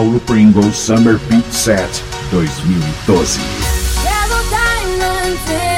Paulo Pringle Summer Beat Set 2012.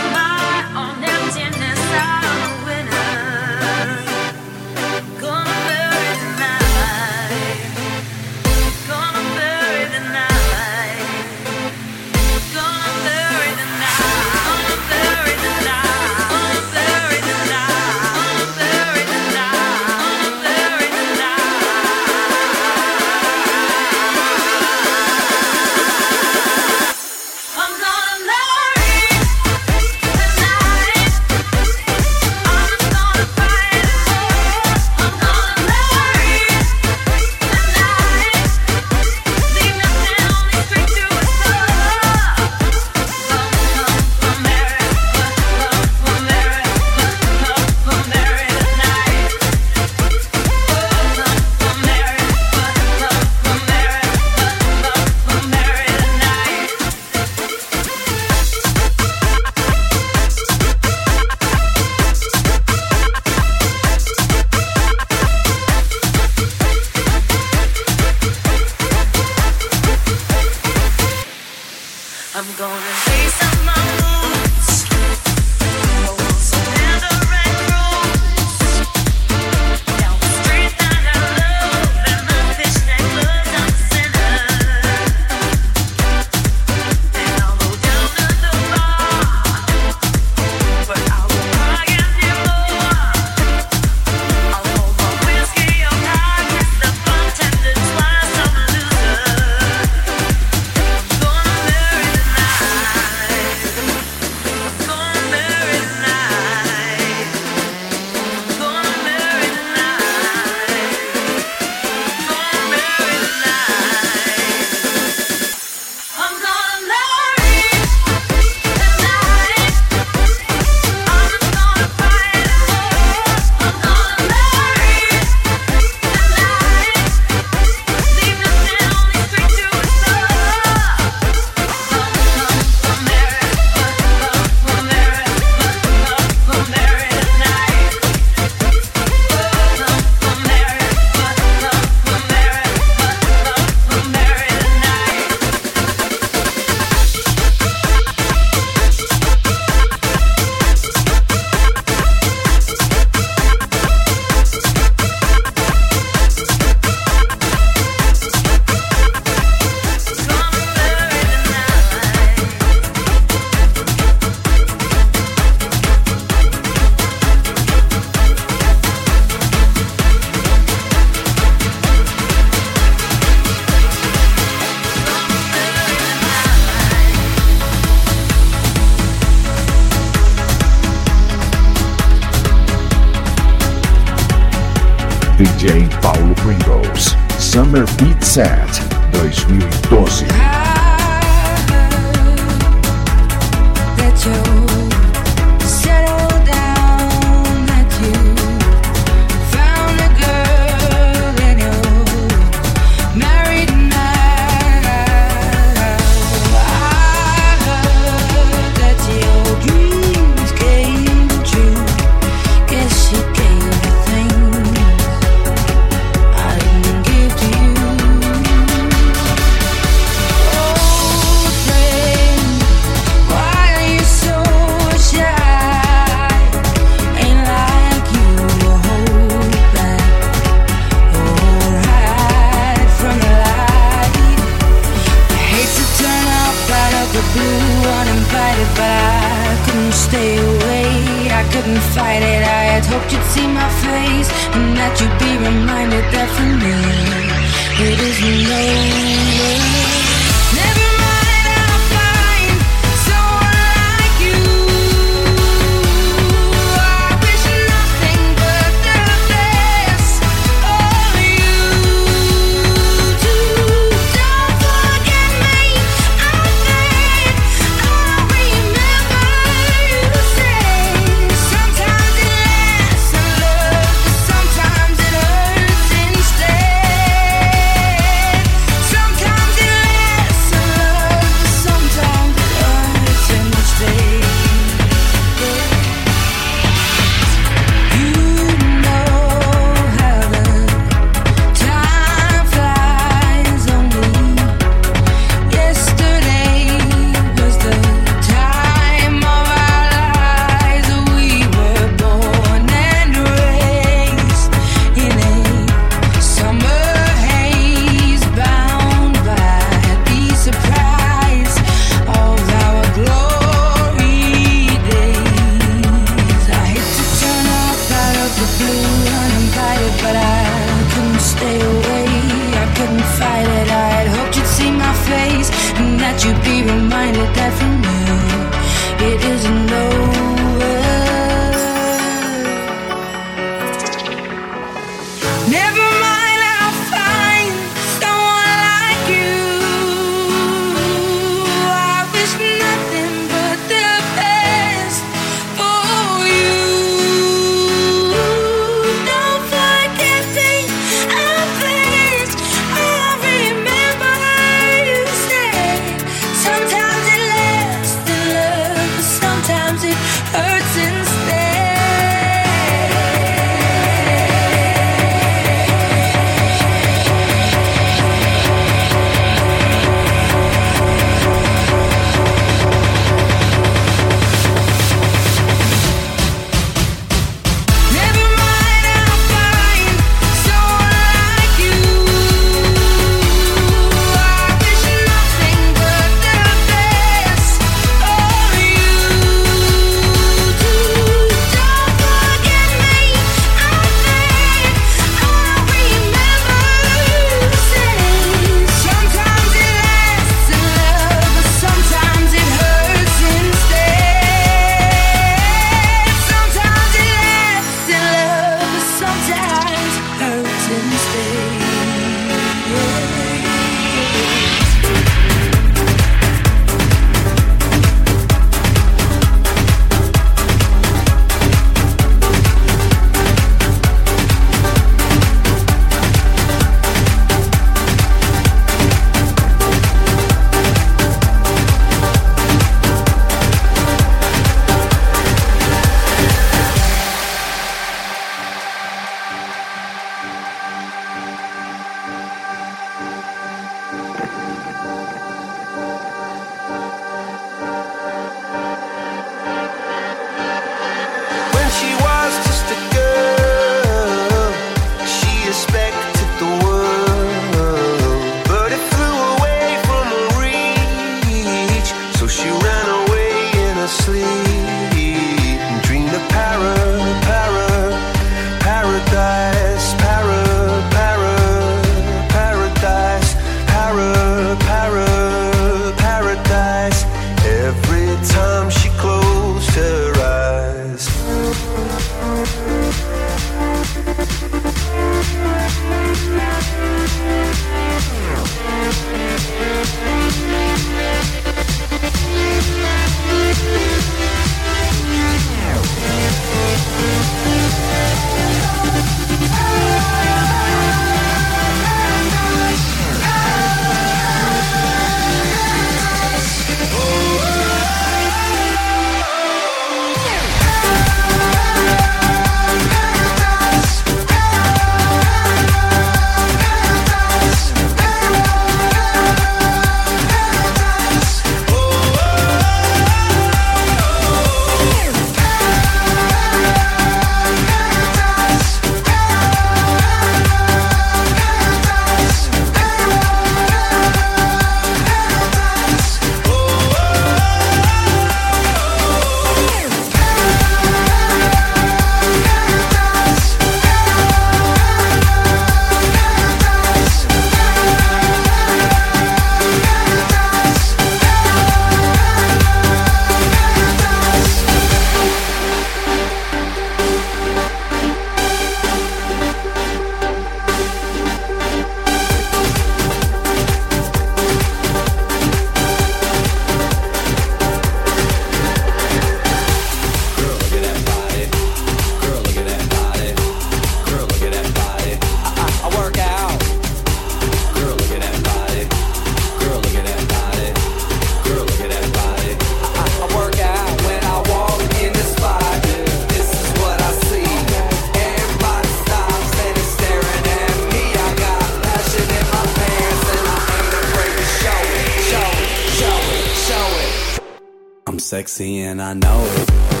Sexy and I know it.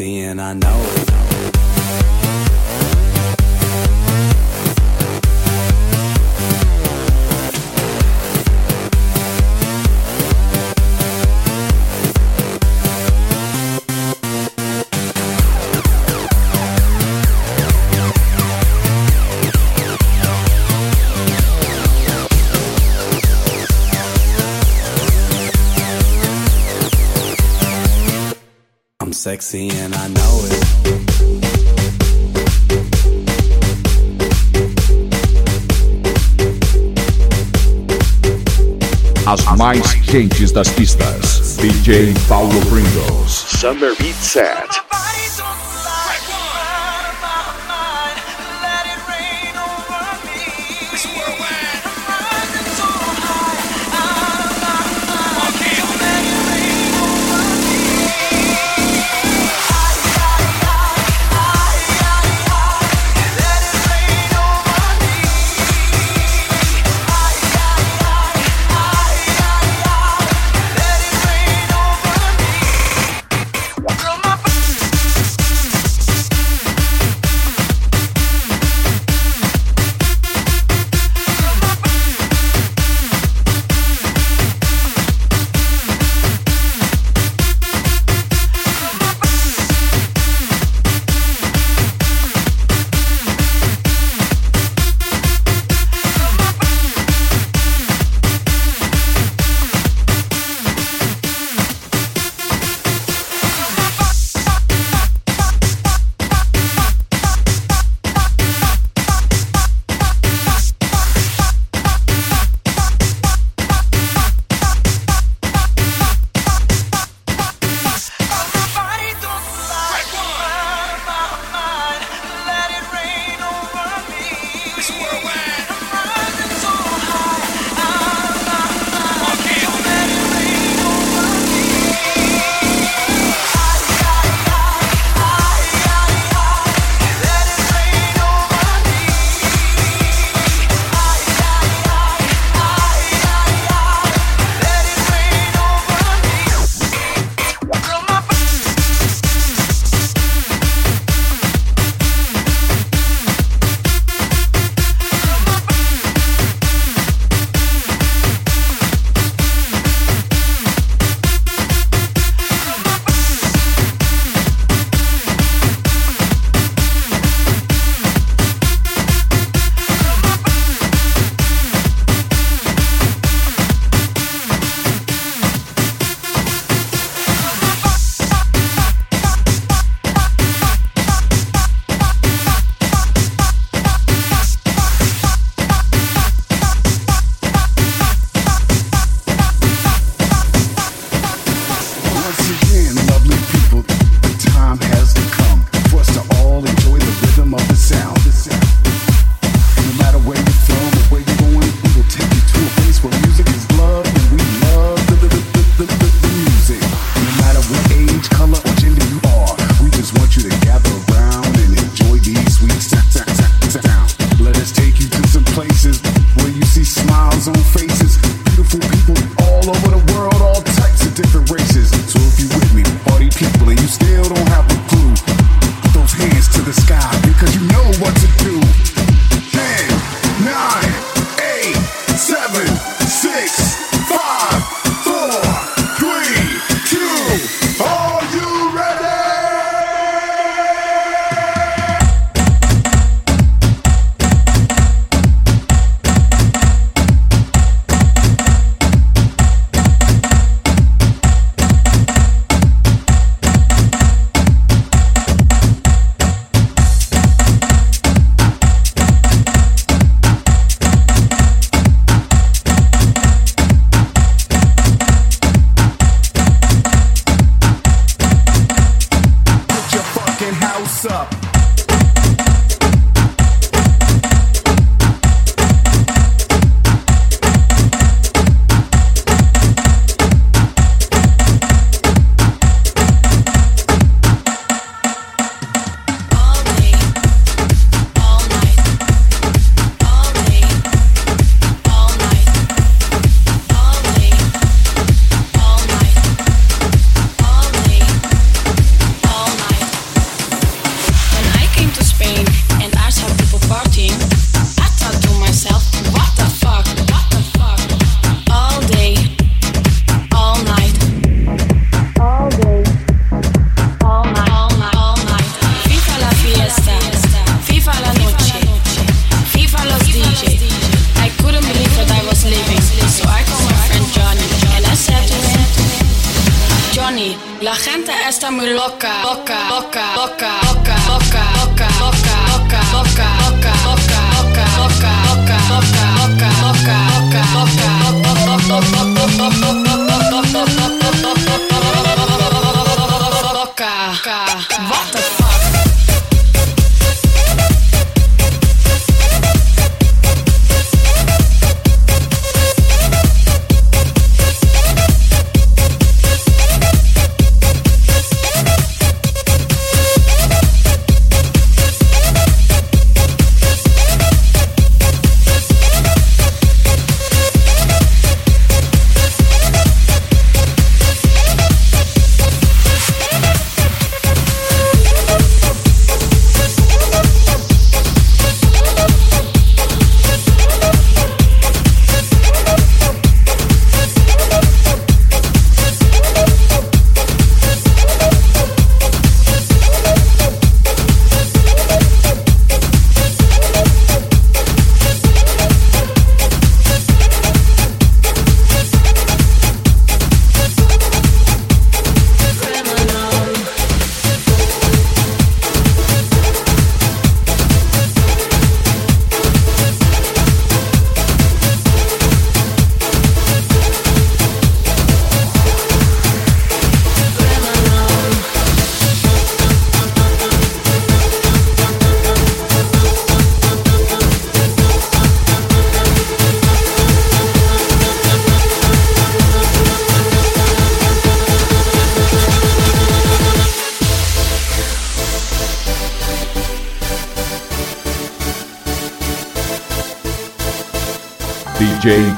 Sexy and I know it. sexy quentes das pistas. DJ Paulo Pringles. Summer Beat Set.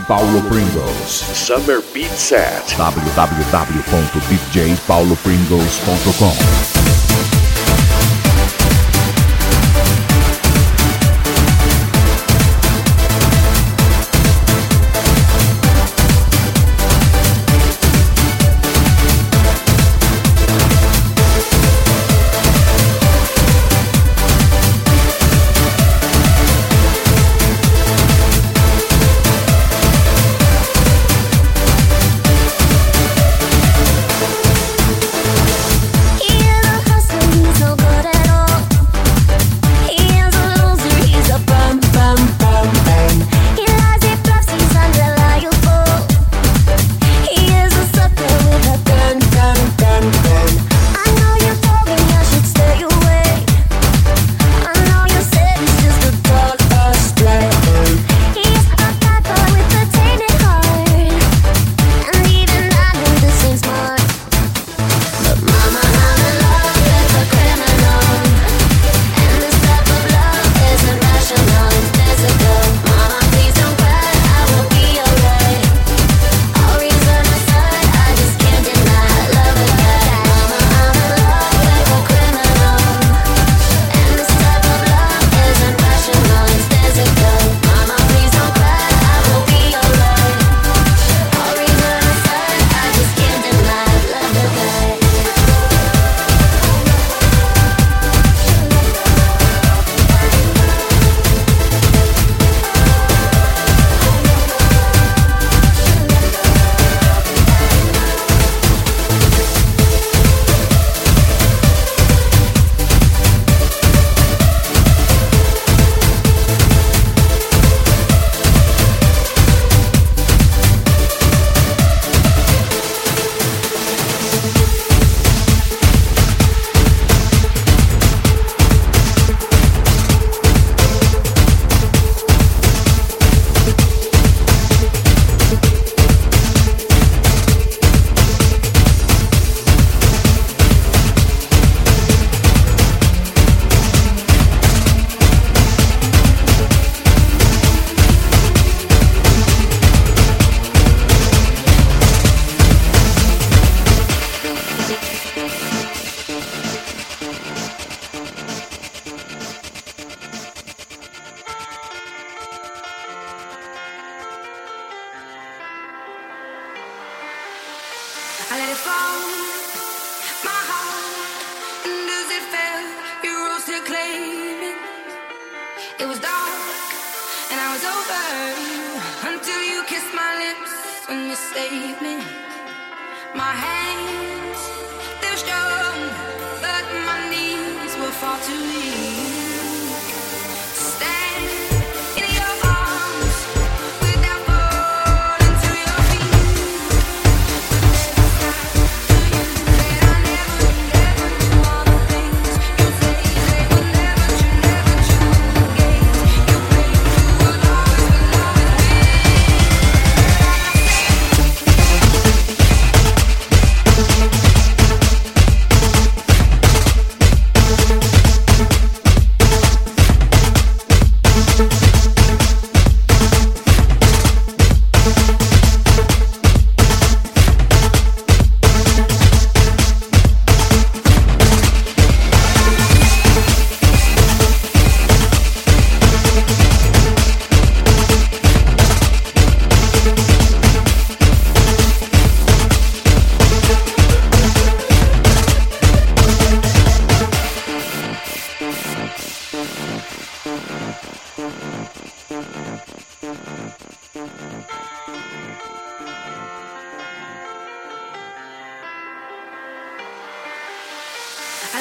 Paulo Pringles. Summer Beat Set. www.djpaulopringles.com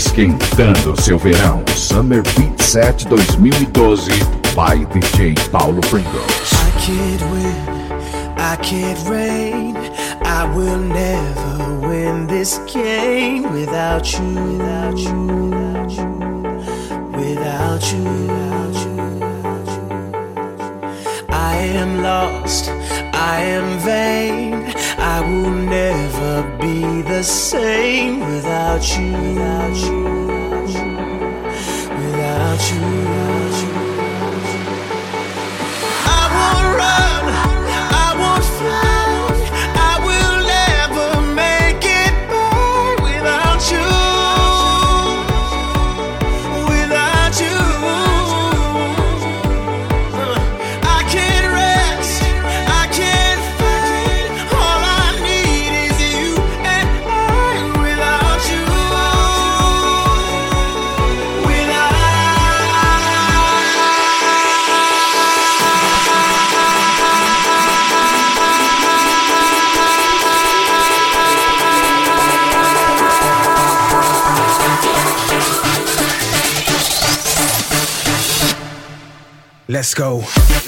Esquentando seu verão. Summer Beat Set 2012 by DJ Paulo Pringles. I can't win, I can't reign. I will never win this game without you, without you, without you, without you. Without you. I am lost, I am vain. I will never be the same without you. Without you. Without you. Without you. Let's go.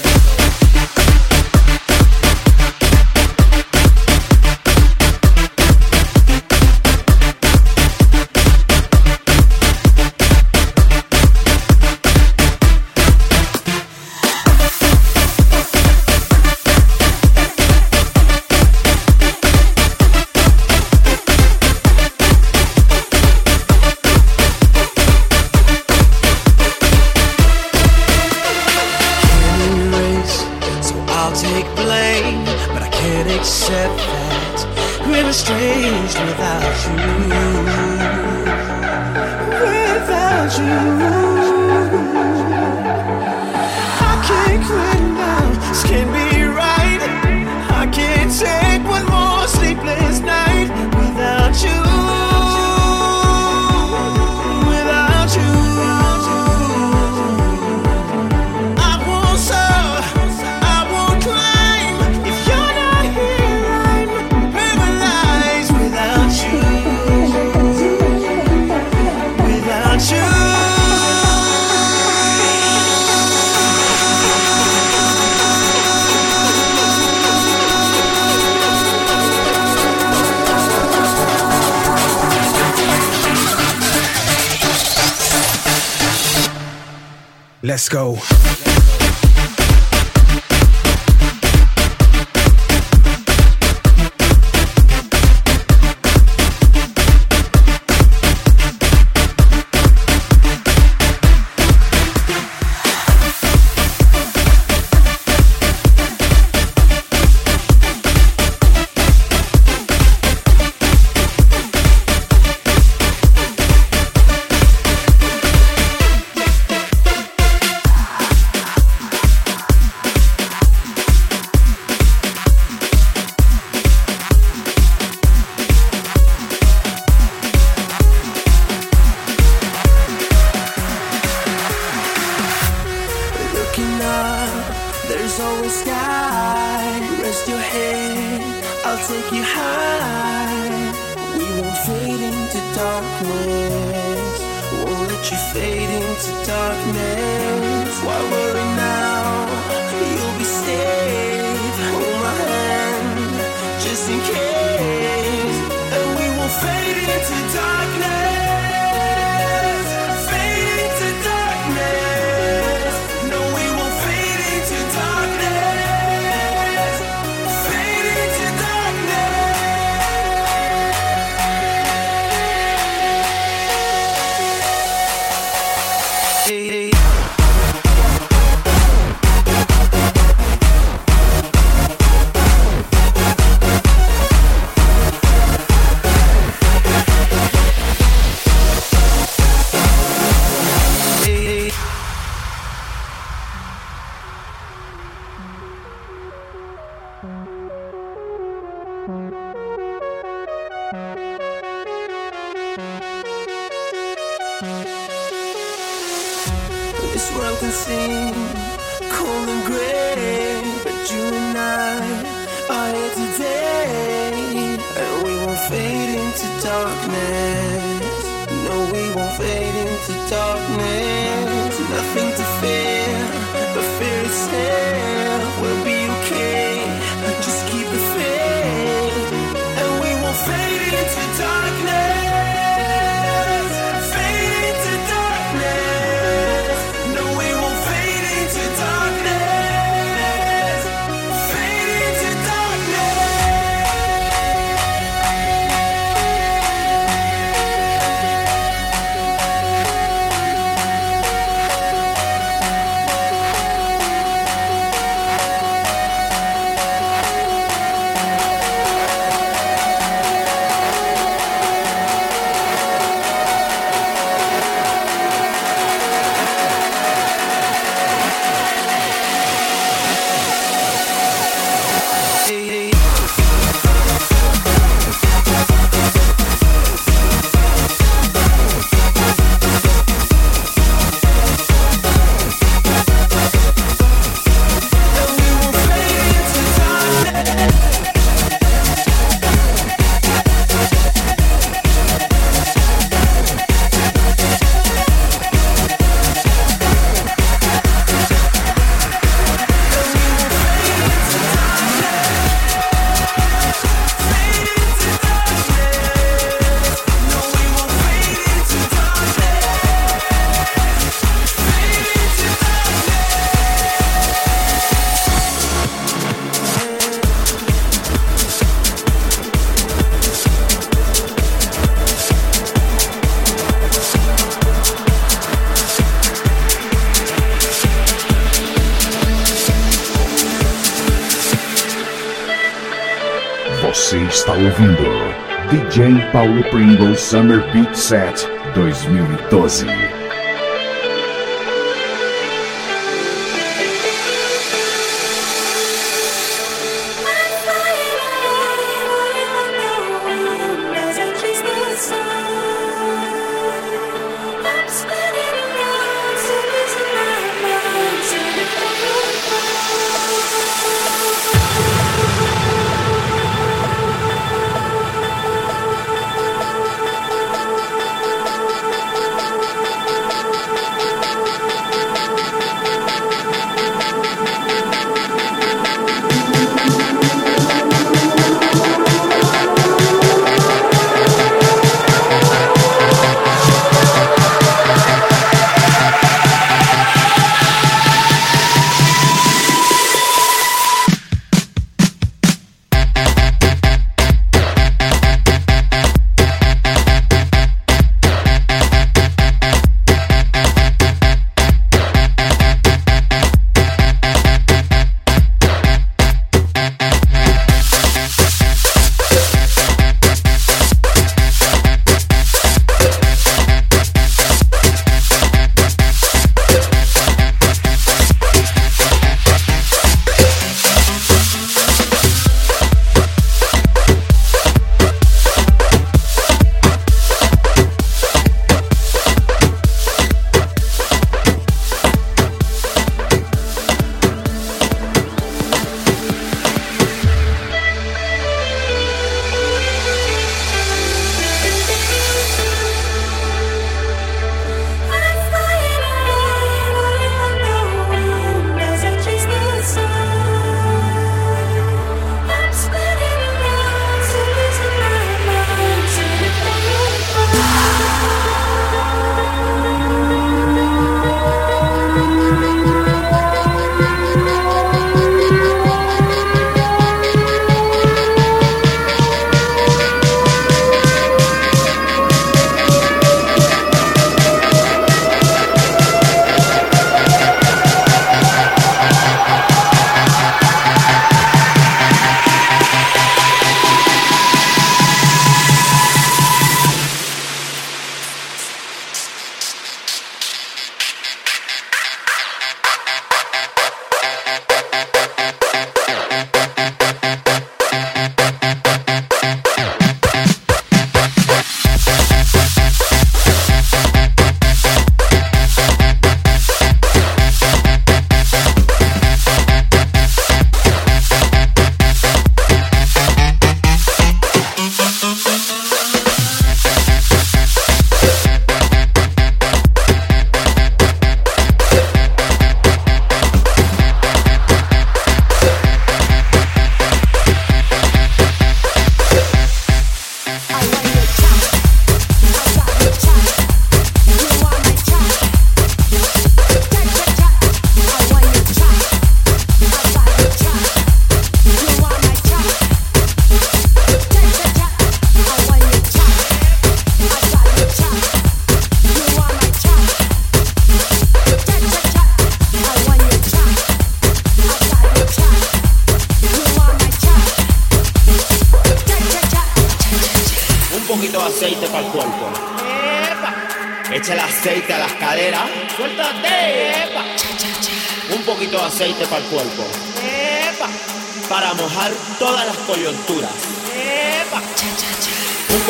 Summer Beat Set 2012.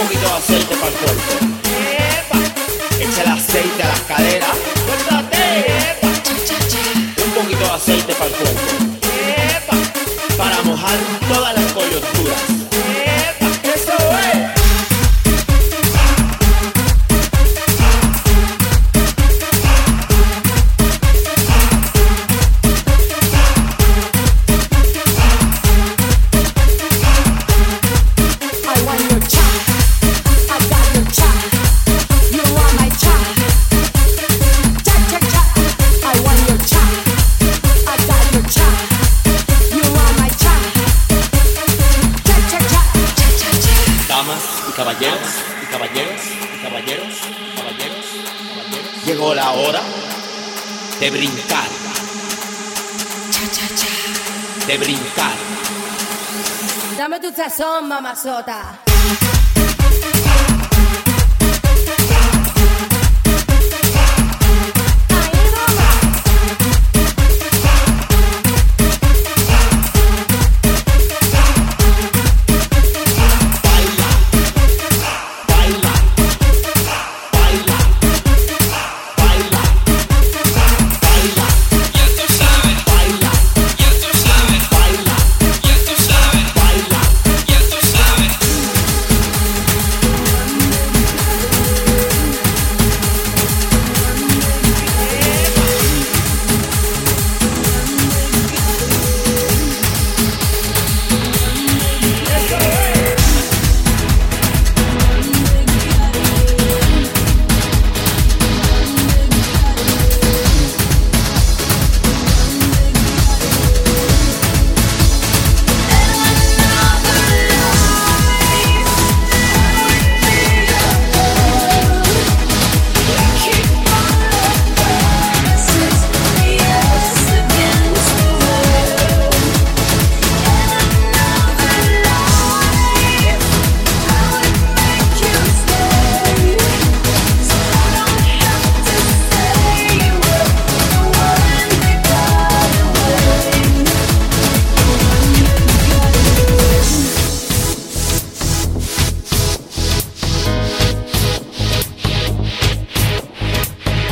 Un poquito de aceite para el cuerpo. Echa el aceite a las caderas. Un poquito de aceite para el cuerpo. Para mojar mamazota.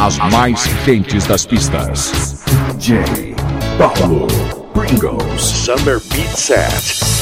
As mais quentes das pistas. DJ Paulo Pringles Summer Beat Set.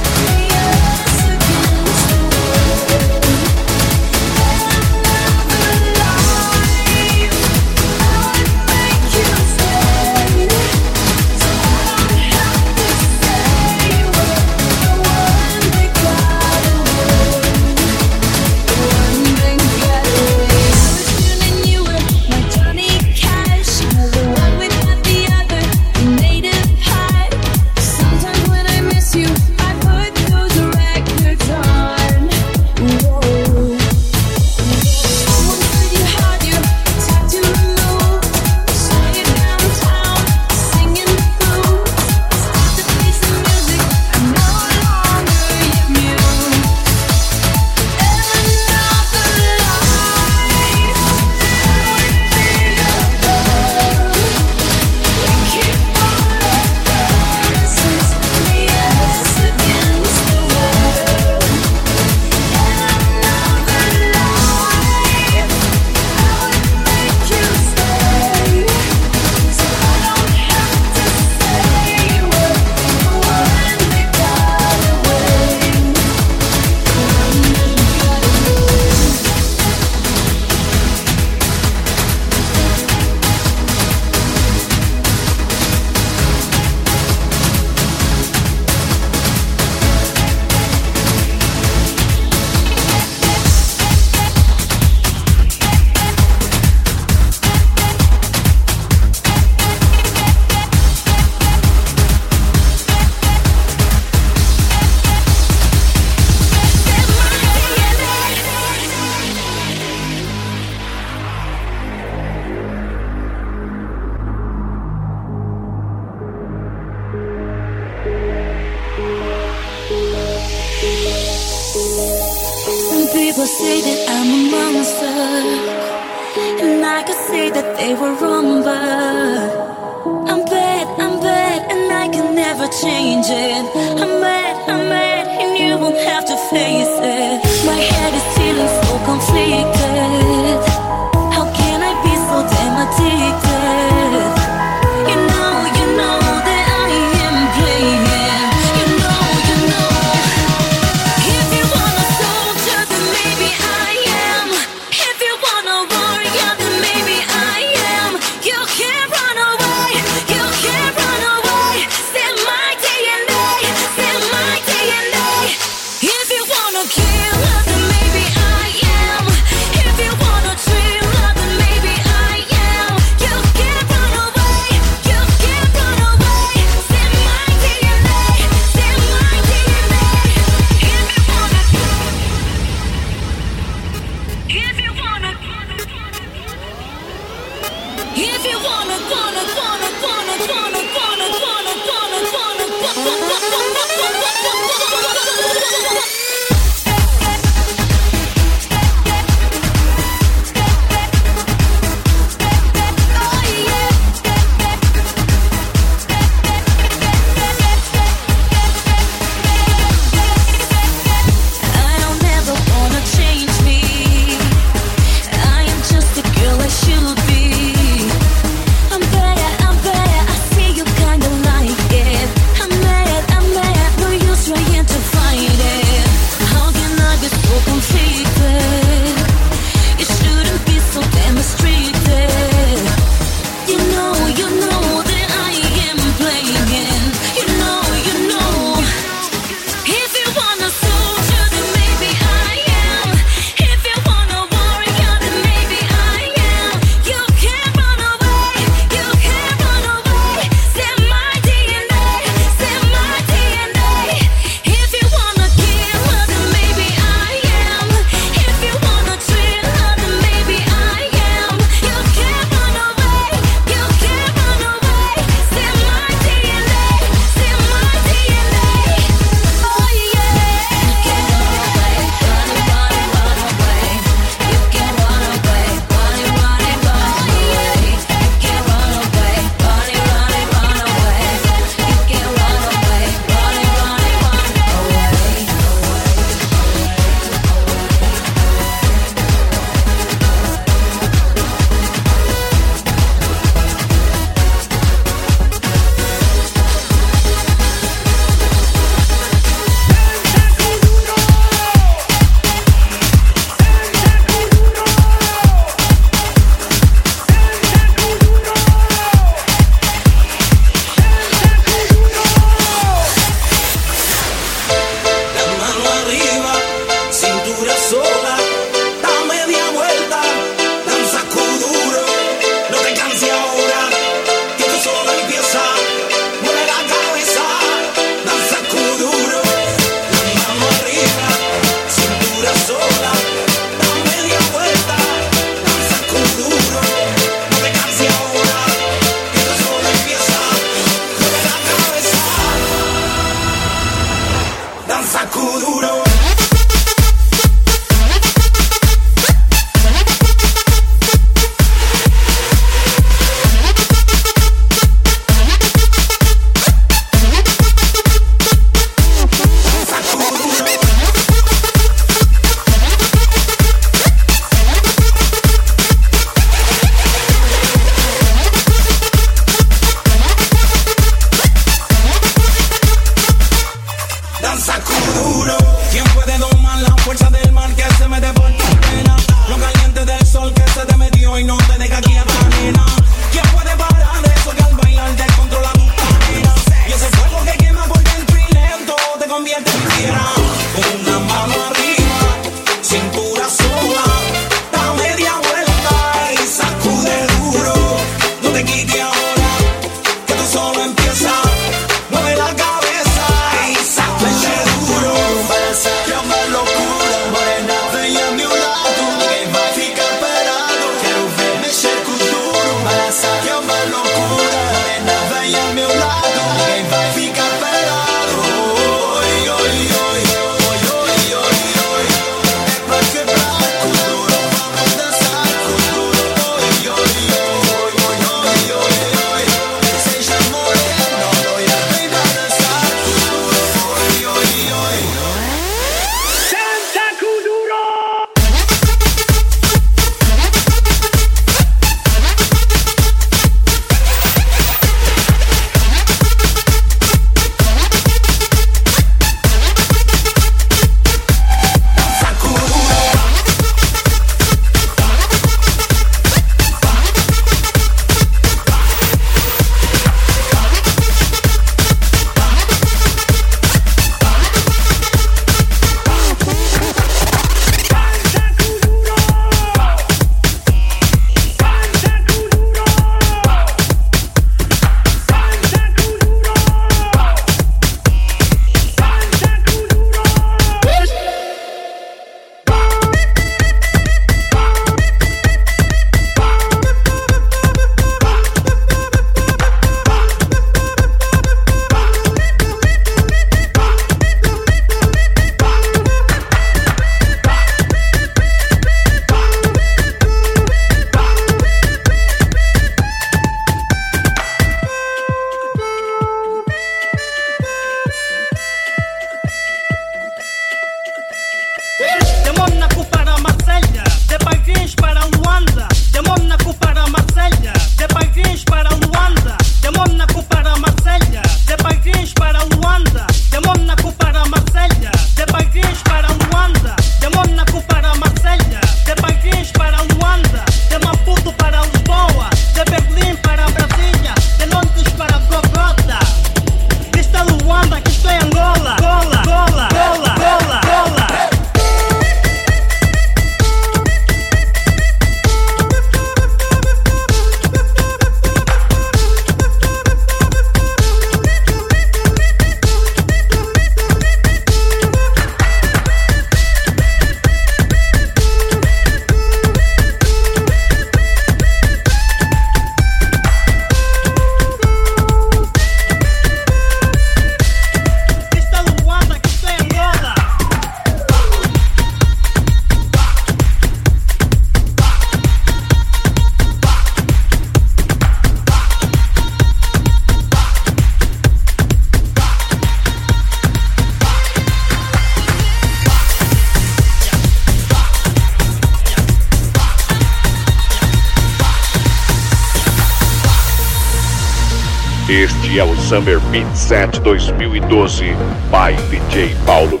Summer Beat Set 2012 by DJ Paulo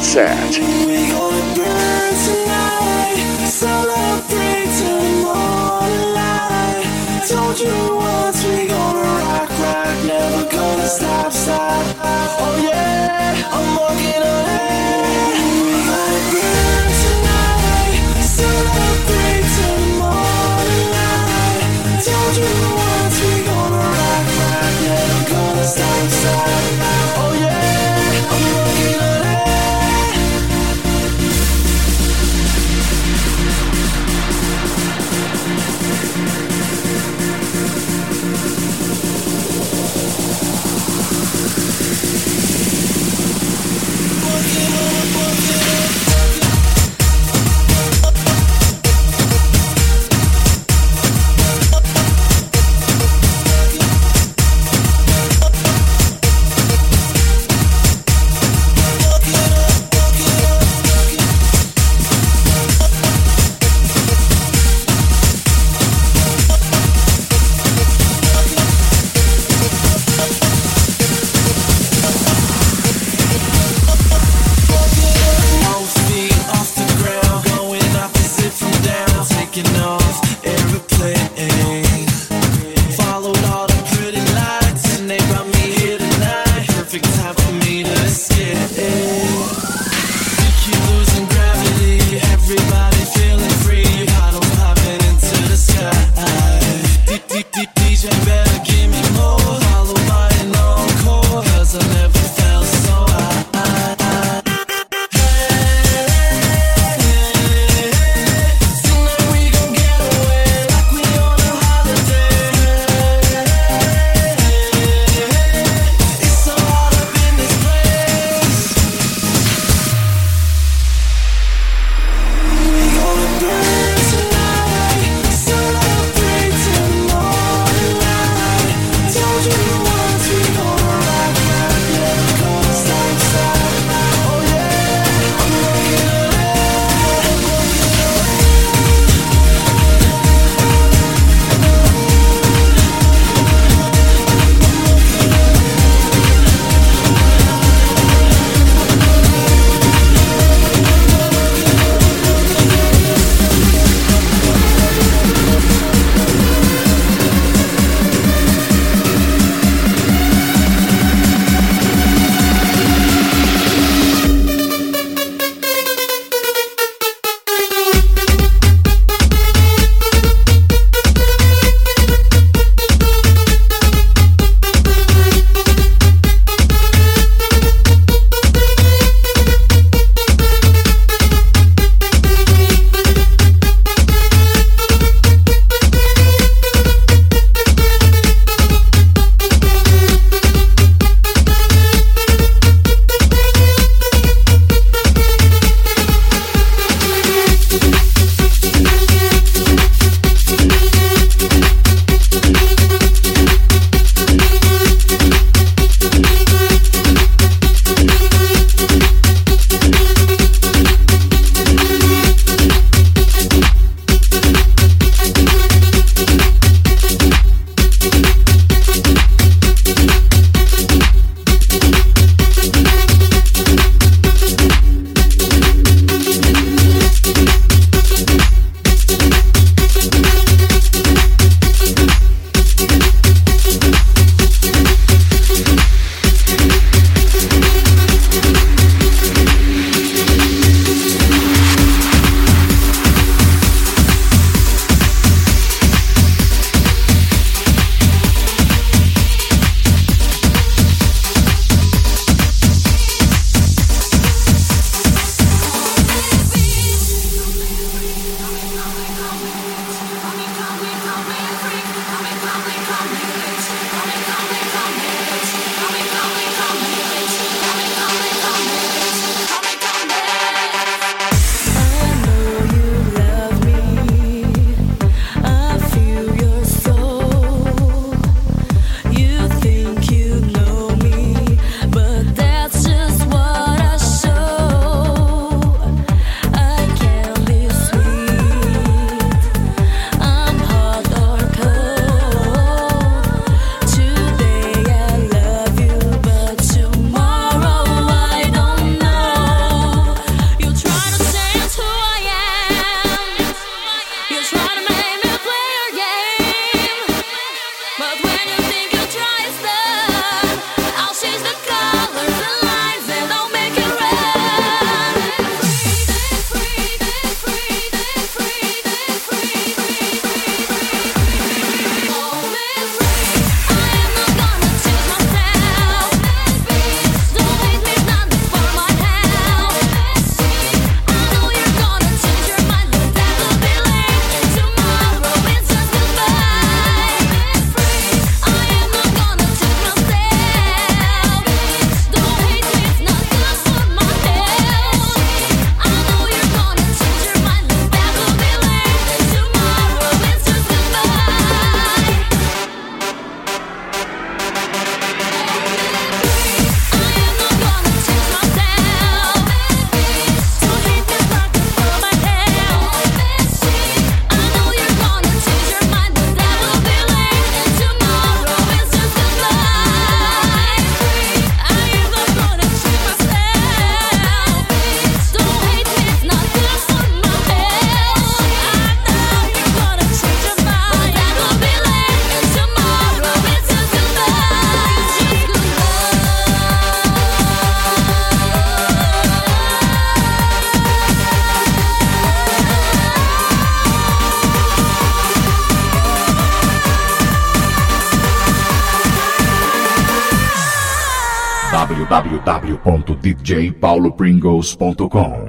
Sat. www.djpaulopringles.com